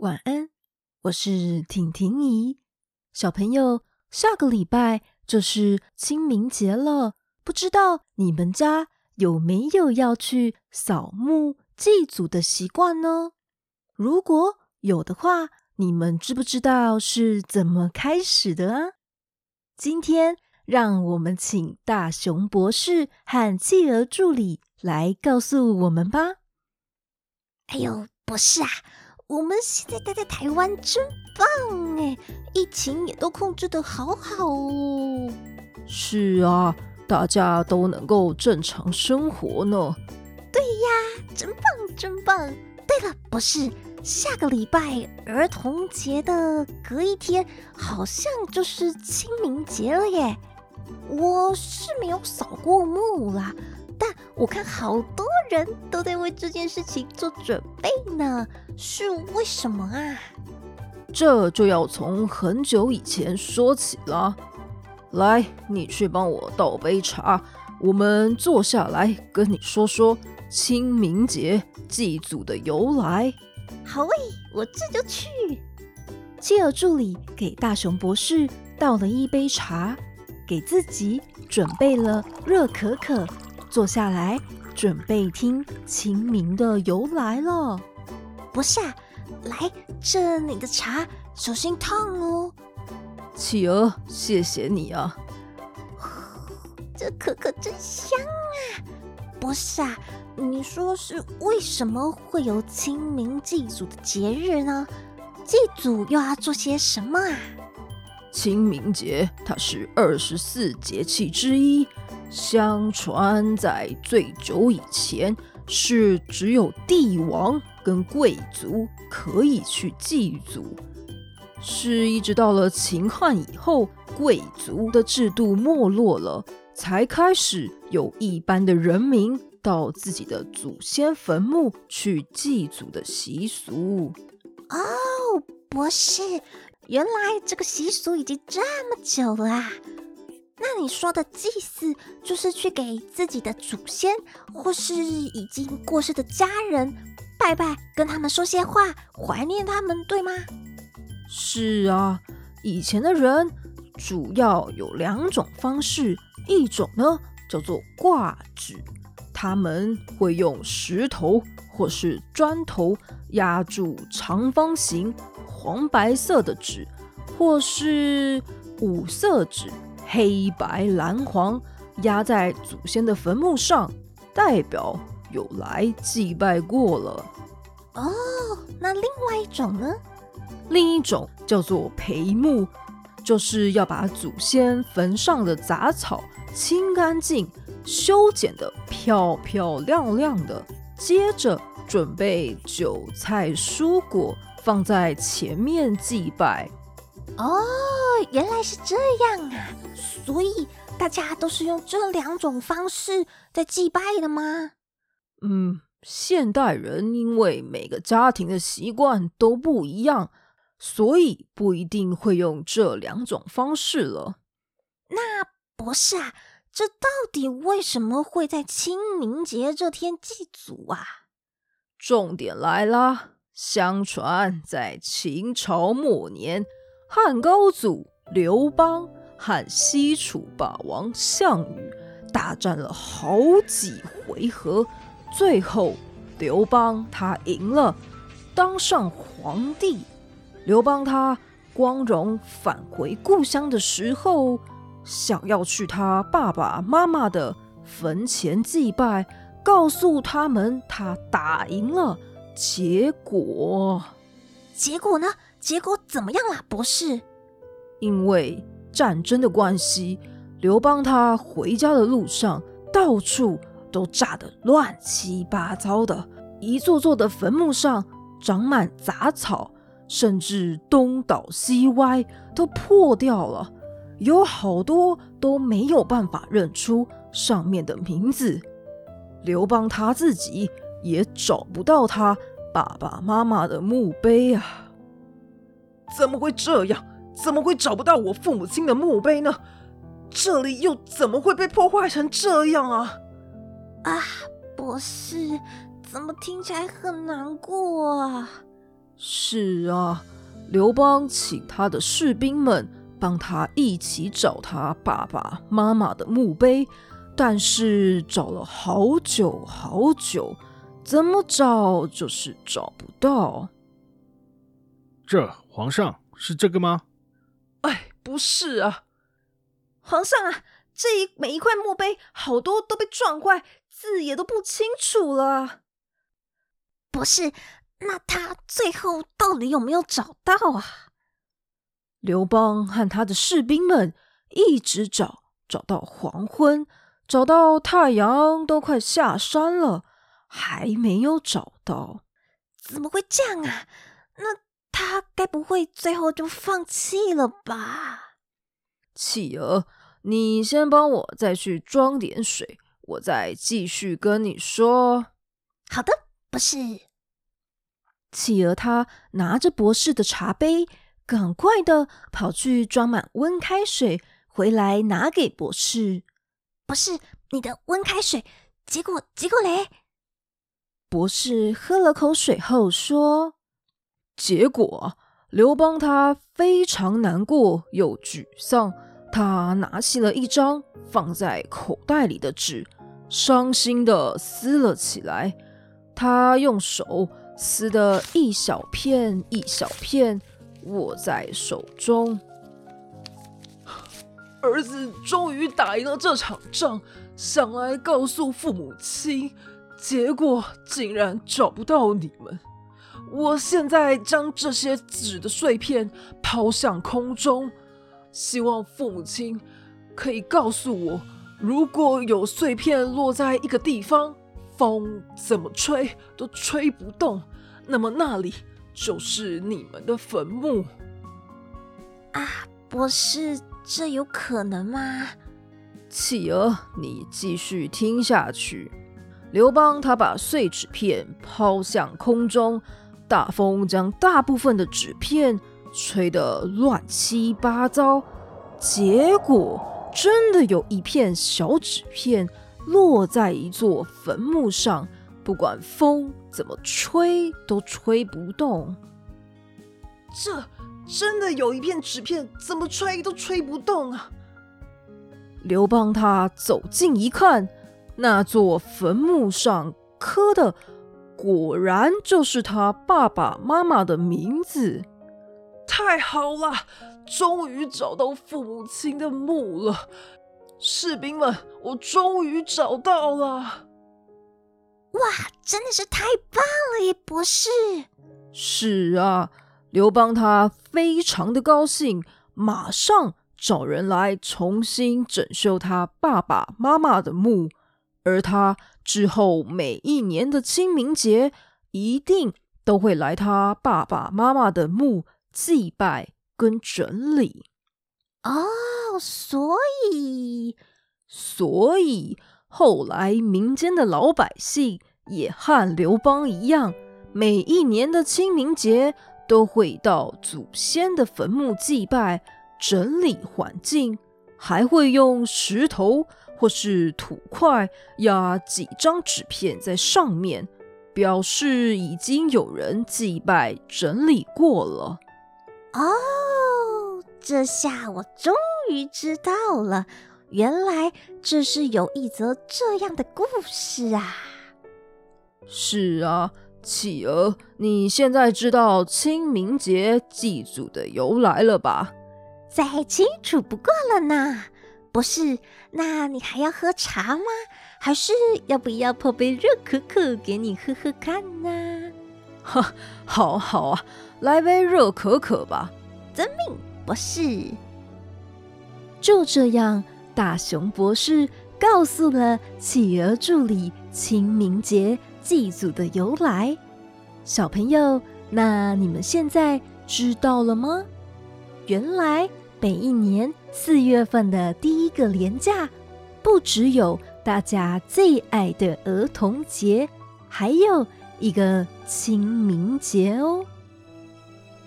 晚安，我是婷婷姨。小朋友，下个礼拜就是清明节了，不知道你们家有没有要去扫墓祭祖的习惯呢？如果有的话，你们知不知道是怎么开始的啊？今天让我们请大熊博士和企鹅助理来告诉我们吧。哎呦，博士啊！我们现在待在台湾真棒哎，疫情也都控制的好好哦。是啊，大家都能够正常生活呢。对呀，真棒真棒。对了，博士，下个礼拜儿童节的隔一天，好像就是清明节了耶。我是没有扫过墓啦。但我看好多人都在为这件事情做准备呢，是为什么啊？这就要从很久以前说起了。来，你去帮我倒杯茶，我们坐下来跟你说说清明节祭祖的由来。好喂，我这就去。企鹅助理给大熊博士倒了一杯茶，给自己准备了热可可。坐下来，准备听清明的由来了。博士，来，这你的茶，小心烫哦。企鹅，谢谢你啊。这可可真香啊！博士啊，你说是为什么会有清明祭祖的节日呢？祭祖又要做些什么啊？清明节，它是二十四节气之一。相传，在最久以前，是只有帝王跟贵族可以去祭祖，是一直到了秦汉以后，贵族的制度没落了，才开始有一般的人民到自己的祖先坟墓去祭祖的习俗。哦，博士，原来这个习俗已经这么久了！那你说的祭祀，就是去给自己的祖先或是已经过世的家人拜拜，跟他们说些话，怀念他们，对吗？是啊，以前的人主要有两种方式，一种呢叫做挂纸，他们会用石头或是砖头压住长方形黄白色的纸，或是五色纸。黑白蓝黄压在祖先的坟墓上，代表有来祭拜过了。哦，那另外一种呢？另一种叫做培墓，就是要把祖先坟上的杂草清干净，修剪得漂漂亮亮的，接着准备韭菜蔬果放在前面祭拜。哦，原来是这样啊！所以大家都是用这两种方式在祭拜的吗？嗯，现代人因为每个家庭的习惯都不一样，所以不一定会用这两种方式了。那博士啊，这到底为什么会在清明节这天祭祖啊？重点来啦，相传在秦朝末年。汉高祖刘邦和西楚霸王项羽大战了好几回合，最后刘邦他赢了，当上皇帝。刘邦他光荣返回故乡的时候，想要去他爸爸妈妈的坟前祭拜，告诉他们他打赢了。结果，结果呢？结果怎么样啦，博士？因为战争的关系，刘邦他回家的路上到处都炸得乱七八糟的，一座座的坟墓上长满杂草，甚至东倒西歪，都破掉了，有好多都没有办法认出上面的名字。刘邦他自己也找不到他爸爸妈妈的墓碑啊。怎么会这样？怎么会找不到我父母亲的墓碑呢？这里又怎么会被破坏成这样啊？啊，博士，怎么听起来很难过啊？是啊，刘邦请他的士兵们帮他一起找他爸爸妈妈的墓碑，但是找了好久好久，怎么找就是找不到。这皇上是这个吗？哎，不是啊，皇上啊，这一每一块墓碑好多都被撞坏，字也都不清楚了。不是。那他最后到底有没有找到啊？刘邦和他的士兵们一直找，找到黄昏，找到太阳都快下山了，还没有找到。怎么会这样啊？那他该不会最后就放弃了吧？企鹅，你先帮我再去装点水，我再继续跟你说。好的，博士。企鹅他拿着博士的茶杯，赶快的跑去装满温开水，回来拿给博士。博士，你的温开水，结果结果嘞？博士喝了口水后说：“结果，刘邦他非常难过又沮丧，他拿起了一张放在口袋里的纸，伤心的撕了起来。他用手。”撕的一小片一小片，握在手中。儿子终于打赢了这场仗，想来告诉父母亲，结果竟然找不到你们。我现在将这些纸的碎片抛向空中，希望父母亲可以告诉我，如果有碎片落在一个地方，风怎么吹都吹不动。那么那里就是你们的坟墓啊！博士，这有可能吗？企鹅，你继续听下去。刘邦他把碎纸片抛向空中，大风将大部分的纸片吹得乱七八糟，结果真的有一片小纸片落在一座坟墓上。不管风怎么吹，都吹不动。这真的有一片纸片，怎么吹都吹不动啊！刘邦他走近一看，那座坟墓上刻的果然就是他爸爸妈妈的名字。太好了，终于找到父母亲的墓了！士兵们，我终于找到了。哇，真的是太棒了耶，博士！是啊，刘邦他非常的高兴，马上找人来重新整修他爸爸妈妈的墓，而他之后每一年的清明节，一定都会来他爸爸妈妈的墓祭拜跟整理。哦，所以，所以。后来，民间的老百姓也和刘邦一样，每一年的清明节都会到祖先的坟墓祭拜，整理环境，还会用石头或是土块压几张纸片在上面，表示已经有人祭拜整理过了。哦，这下我终于知道了。原来这是有一则这样的故事啊！是啊，企鹅，你现在知道清明节祭祖的由来了吧？再清楚不过了呢。不是，那你还要喝茶吗？还是要不要泡杯热可可给你喝喝看呢？哈，好好啊，来杯热可可吧。遵命，博士。就这样。大熊博士告诉了企鹅助理清明节祭祖的由来。小朋友，那你们现在知道了吗？原来每一年四月份的第一个连假，不只有大家最爱的儿童节，还有一个清明节哦。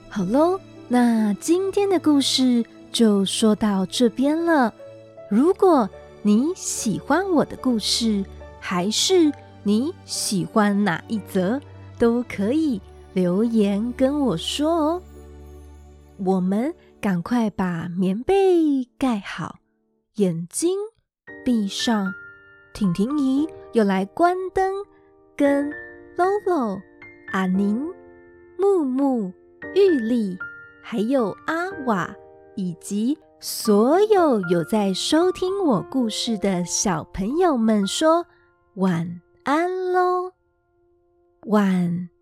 好喽，那今天的故事就说到这边了。如果你喜欢我的故事，还是你喜欢哪一则，都可以留言跟我说哦。我们赶快把棉被盖好，眼睛闭上。婷婷姨又来关灯，跟 Lolo、阿宁、木木、玉丽，还有阿瓦，以及所有有在收听我故事的小朋友们说晚安喽，晚。